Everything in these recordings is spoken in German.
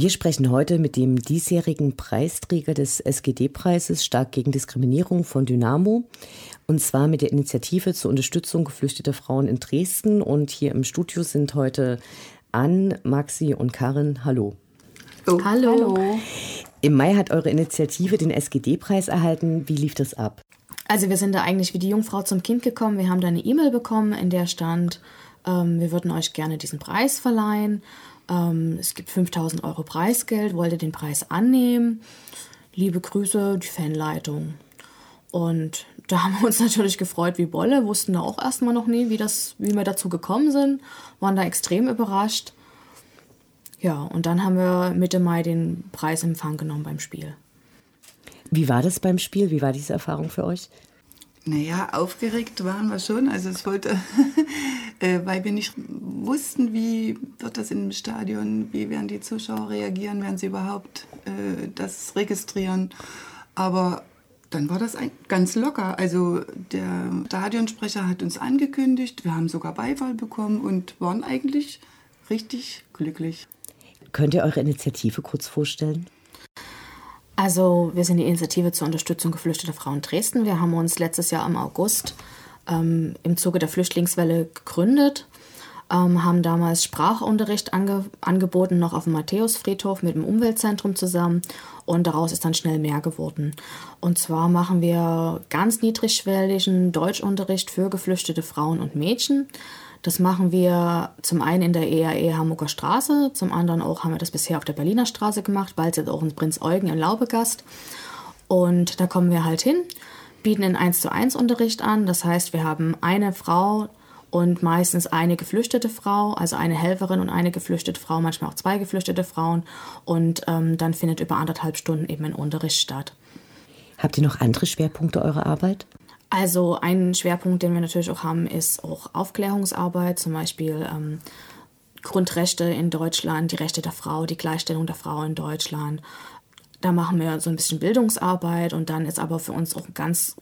Wir sprechen heute mit dem diesjährigen Preisträger des SGD-Preises Stark gegen Diskriminierung von Dynamo. Und zwar mit der Initiative zur Unterstützung geflüchteter Frauen in Dresden. Und hier im Studio sind heute Ann, Maxi und Karin. Hallo. Oh. Hallo. Hallo. Im Mai hat eure Initiative den SGD-Preis erhalten. Wie lief das ab? Also wir sind da eigentlich wie die Jungfrau zum Kind gekommen. Wir haben da eine E-Mail bekommen, in der stand, ähm, wir würden euch gerne diesen Preis verleihen. Ähm, es gibt 5000 Euro Preisgeld, wollt ihr den Preis annehmen? Liebe Grüße, die Fanleitung. Und da haben wir uns natürlich gefreut wie Bolle, wussten da auch erstmal noch nie, wie, das, wie wir dazu gekommen sind, waren da extrem überrascht. Ja, und dann haben wir Mitte Mai den Preis in Empfang genommen beim Spiel. Wie war das beim Spiel? Wie war diese Erfahrung für euch? Naja, aufgeregt waren wir schon. Also es wollte, äh, weil wir nicht wussten, wie wird das im Stadion, wie werden die Zuschauer reagieren, werden sie überhaupt äh, das registrieren. Aber dann war das ein, ganz locker. Also der Stadionsprecher hat uns angekündigt, wir haben sogar Beifall bekommen und waren eigentlich richtig glücklich. Könnt ihr eure Initiative kurz vorstellen? Also wir sind die Initiative zur Unterstützung geflüchteter Frauen Dresden. Wir haben uns letztes Jahr im August ähm, im Zuge der Flüchtlingswelle gegründet, ähm, haben damals Sprachunterricht ange angeboten, noch auf dem Matthäusfriedhof mit dem Umweltzentrum zusammen und daraus ist dann schnell mehr geworden. Und zwar machen wir ganz niedrigschwelligen Deutschunterricht für geflüchtete Frauen und Mädchen. Das machen wir zum einen in der EAE Hamburger Straße, zum anderen auch haben wir das bisher auf der Berliner Straße gemacht, bald jetzt auch in Prinz Eugen in Laubegast. Und da kommen wir halt hin, bieten einen 1 zu 1 Unterricht an. Das heißt, wir haben eine Frau und meistens eine geflüchtete Frau, also eine Helferin und eine geflüchtete Frau, manchmal auch zwei geflüchtete Frauen. Und ähm, dann findet über anderthalb Stunden eben ein Unterricht statt. Habt ihr noch andere Schwerpunkte eurer Arbeit? Also ein Schwerpunkt, den wir natürlich auch haben, ist auch Aufklärungsarbeit, zum Beispiel ähm, Grundrechte in Deutschland, die Rechte der Frau, die Gleichstellung der Frau in Deutschland. Da machen wir so ein bisschen Bildungsarbeit und dann ist aber für uns auch ganz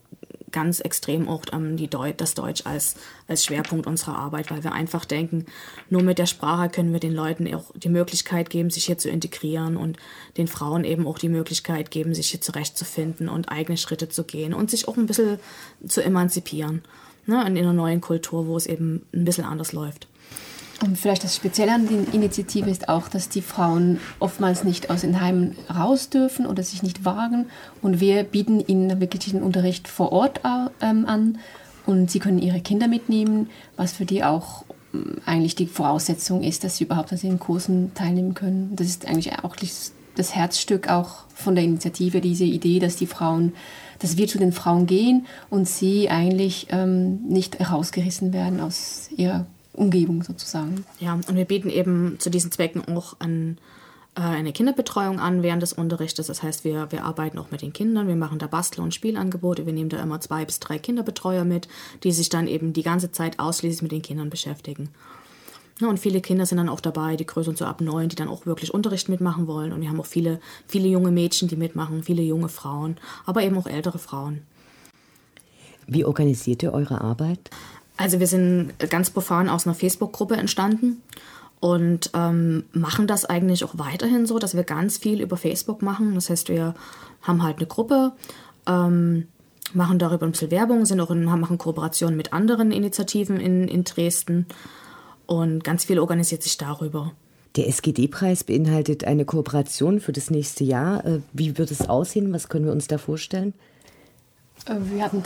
ganz extrem auch ähm, die Deu das Deutsch als, als Schwerpunkt unserer Arbeit, weil wir einfach denken, nur mit der Sprache können wir den Leuten auch die Möglichkeit geben, sich hier zu integrieren und den Frauen eben auch die Möglichkeit geben, sich hier zurechtzufinden und eigene Schritte zu gehen und sich auch ein bisschen zu emanzipieren ne, in einer neuen Kultur, wo es eben ein bisschen anders läuft. Und vielleicht das Spezielle an der Initiative ist auch, dass die Frauen oftmals nicht aus den Heimen raus dürfen oder sich nicht wagen. Und wir bieten ihnen wirklich den Unterricht vor Ort ähm, an. Und sie können ihre Kinder mitnehmen, was für die auch ähm, eigentlich die Voraussetzung ist, dass sie überhaupt an den Kursen teilnehmen können. Das ist eigentlich auch das Herzstück auch von der Initiative, diese Idee, dass die Frauen, dass wir zu den Frauen gehen und sie eigentlich ähm, nicht herausgerissen werden aus ihrer Umgebung sozusagen. Ja, und wir bieten eben zu diesen Zwecken auch an, äh, eine Kinderbetreuung an während des Unterrichtes. Das heißt, wir, wir arbeiten auch mit den Kindern, wir machen da Bastel- und Spielangebote. Wir nehmen da immer zwei bis drei Kinderbetreuer mit, die sich dann eben die ganze Zeit ausschließlich mit den Kindern beschäftigen. Ja, und viele Kinder sind dann auch dabei, die größeren so ab neun, die dann auch wirklich Unterricht mitmachen wollen. Und wir haben auch viele, viele junge Mädchen, die mitmachen, viele junge Frauen, aber eben auch ältere Frauen. Wie organisiert ihr eure Arbeit? Also wir sind ganz profan aus einer Facebook-Gruppe entstanden und ähm, machen das eigentlich auch weiterhin so, dass wir ganz viel über Facebook machen. Das heißt, wir haben halt eine Gruppe, ähm, machen darüber ein bisschen Werbung, sind auch in, machen Kooperationen mit anderen Initiativen in, in Dresden und ganz viel organisiert sich darüber. Der SGD-Preis beinhaltet eine Kooperation für das nächste Jahr. Äh, wie wird es aussehen? Was können wir uns da vorstellen? Äh, wir hatten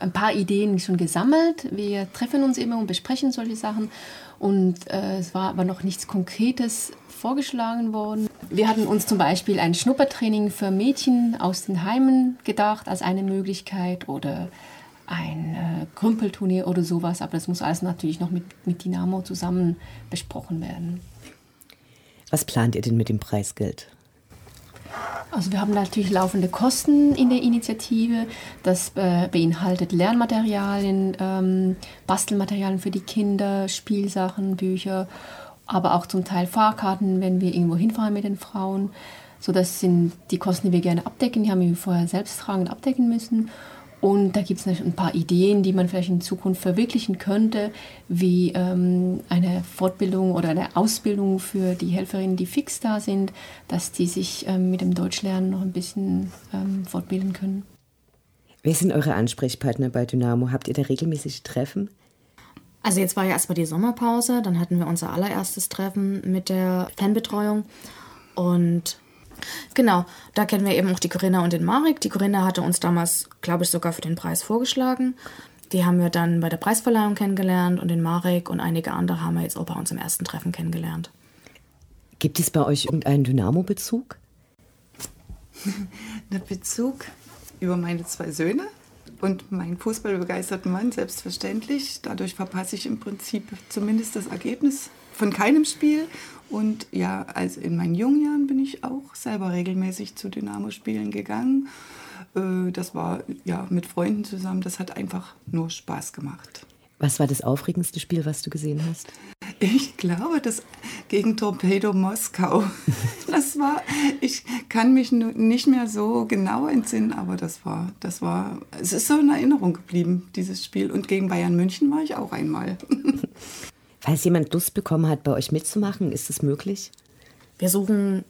ein paar, Ideen schon gesammelt. Wir treffen uns immer und besprechen solche Sachen. Und äh, es war aber noch nichts Konkretes vorgeschlagen worden. Wir hatten uns zum Beispiel ein Schnuppertraining für Mädchen aus den Heimen gedacht als eine Möglichkeit oder ein äh, Krümpelturnier oder sowas. Aber das muss alles natürlich noch mit, mit Dynamo zusammen besprochen werden. Was plant ihr denn mit dem Preisgeld? Also wir haben natürlich laufende Kosten in der Initiative. Das äh, beinhaltet Lernmaterialien, ähm, Bastelmaterialien für die Kinder, Spielsachen, Bücher, aber auch zum Teil Fahrkarten, wenn wir irgendwo hinfahren mit den Frauen. So, das sind die Kosten, die wir gerne abdecken. Die haben wir vorher selbst tragend abdecken müssen. Und da gibt es ein paar Ideen, die man vielleicht in Zukunft verwirklichen könnte, wie ähm, eine Fortbildung oder eine Ausbildung für die Helferinnen, die fix da sind, dass die sich ähm, mit dem Deutschlernen noch ein bisschen ähm, fortbilden können. Wer sind eure Ansprechpartner bei Dynamo? Habt ihr da regelmäßig Treffen? Also jetzt war ja erstmal die Sommerpause, dann hatten wir unser allererstes Treffen mit der Fanbetreuung und Genau, da kennen wir eben auch die Corinna und den Marek. Die Corinna hatte uns damals, glaube ich, sogar für den Preis vorgeschlagen. Die haben wir dann bei der Preisverleihung kennengelernt und den Marek und einige andere haben wir jetzt auch bei uns im ersten Treffen kennengelernt. Gibt es bei euch irgendeinen Dynamo-Bezug? Der Bezug über meine zwei Söhne und meinen fußballbegeisterten Mann, selbstverständlich. Dadurch verpasse ich im Prinzip zumindest das Ergebnis von keinem Spiel. Und ja, also in meinen jungen Jahren bin ich auch selber regelmäßig zu Dynamo-Spielen gegangen. Äh, das war ja mit Freunden zusammen. Das hat einfach nur Spaß gemacht. Was war das aufregendste Spiel, was du gesehen hast? Ich glaube, das gegen Torpedo Moskau. Das war, ich kann mich nicht mehr so genau entsinnen, aber das war, das war, es ist so in Erinnerung geblieben, dieses Spiel. Und gegen Bayern München war ich auch einmal. Falls jemand Lust bekommen hat, bei euch mitzumachen, ist es möglich? Wir suchen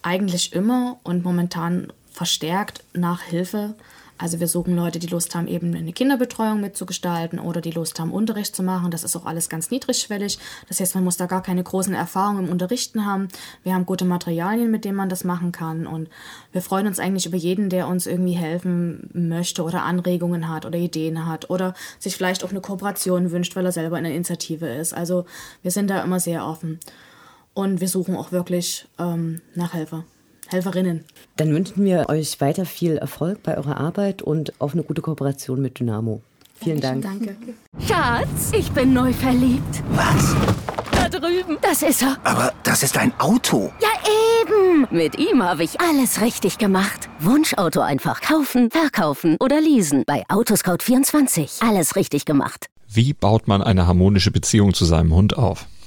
eigentlich immer und momentan verstärkt nach Hilfe. Also wir suchen Leute, die Lust haben, eben eine Kinderbetreuung mitzugestalten oder die Lust haben, Unterricht zu machen. Das ist auch alles ganz niedrigschwellig. Das heißt, man muss da gar keine großen Erfahrungen im Unterrichten haben. Wir haben gute Materialien, mit denen man das machen kann. Und wir freuen uns eigentlich über jeden, der uns irgendwie helfen möchte oder Anregungen hat oder Ideen hat oder sich vielleicht auch eine Kooperation wünscht, weil er selber in der Initiative ist. Also wir sind da immer sehr offen. Und wir suchen auch wirklich ähm, nach Helfer. Helferinnen. Dann wünschen wir euch weiter viel Erfolg bei eurer Arbeit und auf eine gute Kooperation mit Dynamo. Vielen Dank. Danke. Schatz, ich bin neu verliebt. Was? Da drüben. Das ist er. Aber das ist ein Auto. Ja, eben. Mit ihm habe ich alles richtig gemacht. Wunschauto einfach kaufen, verkaufen oder leasen. Bei Autoscout24. Alles richtig gemacht. Wie baut man eine harmonische Beziehung zu seinem Hund auf?